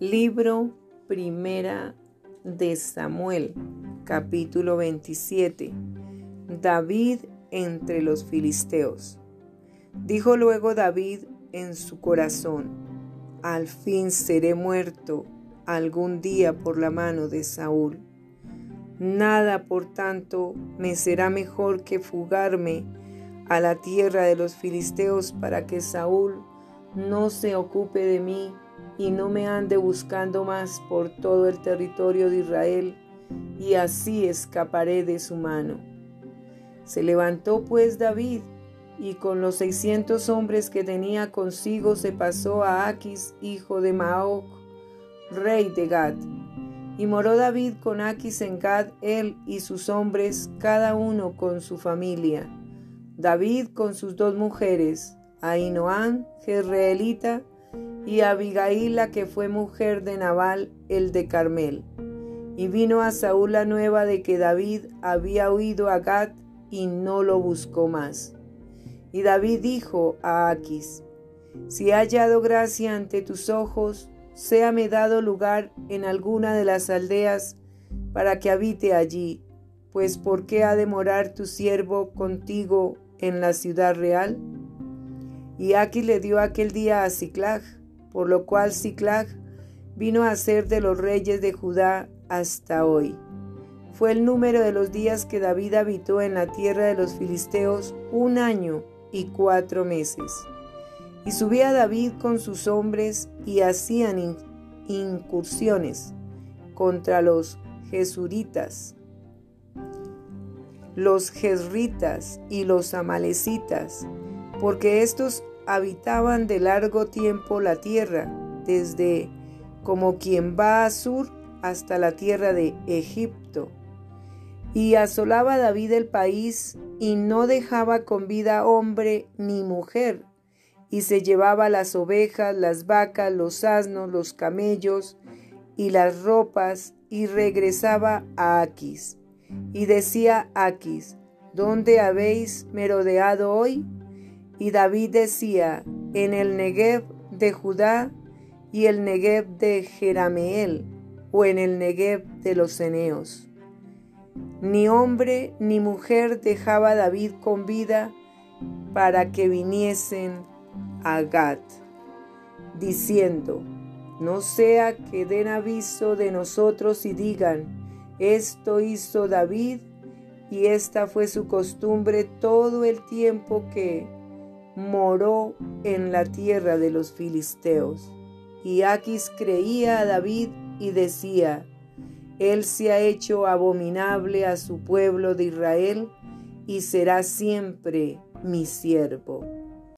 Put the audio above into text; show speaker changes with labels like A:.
A: Libro Primera de Samuel, capítulo 27. David entre los filisteos. Dijo luego David en su corazón, al fin seré muerto algún día por la mano de Saúl. Nada, por tanto, me será mejor que fugarme a la tierra de los filisteos para que Saúl no se ocupe de mí y no me ande buscando más por todo el territorio de Israel, y así escaparé de su mano. Se levantó pues David, y con los seiscientos hombres que tenía consigo se pasó a Aquis, hijo de Maoc, rey de Gad. Y moró David con Aquis en Gad, él y sus hombres, cada uno con su familia. David con sus dos mujeres, Ainoán, Jezreelita, y Abigail la que fue mujer de Nabal el de Carmel. Y vino a Saúl la nueva de que David había huido a Gad y no lo buscó más. Y David dijo a Aquis, Si he hallado gracia ante tus ojos, séame dado lugar en alguna de las aldeas para que habite allí, pues ¿por qué ha de morar tu siervo contigo en la ciudad real? Y Aquis le dio aquel día a Ciclag, por lo cual Ciclag vino a ser de los reyes de Judá hasta hoy. Fue el número de los días que David habitó en la tierra de los filisteos un año y cuatro meses. Y subía David con sus hombres y hacían incursiones contra los jesuritas, los jezritas y los amalecitas, porque estos habitaban de largo tiempo la tierra, desde como quien va a sur hasta la tierra de Egipto. Y asolaba David el país y no dejaba con vida hombre ni mujer, y se llevaba las ovejas, las vacas, los asnos, los camellos y las ropas, y regresaba a Aquis. Y decía Aquis, ¿dónde habéis merodeado hoy? Y David decía, en el Negev de Judá y el Negev de Jerameel, o en el Negev de los Eneos. Ni hombre ni mujer dejaba David con vida para que viniesen a Gad, diciendo, no sea que den aviso de nosotros y digan, esto hizo David y esta fue su costumbre todo el tiempo que moró en la tierra de los filisteos. Y Aquis creía a David y decía, Él se ha hecho abominable a su pueblo de Israel y será siempre mi siervo.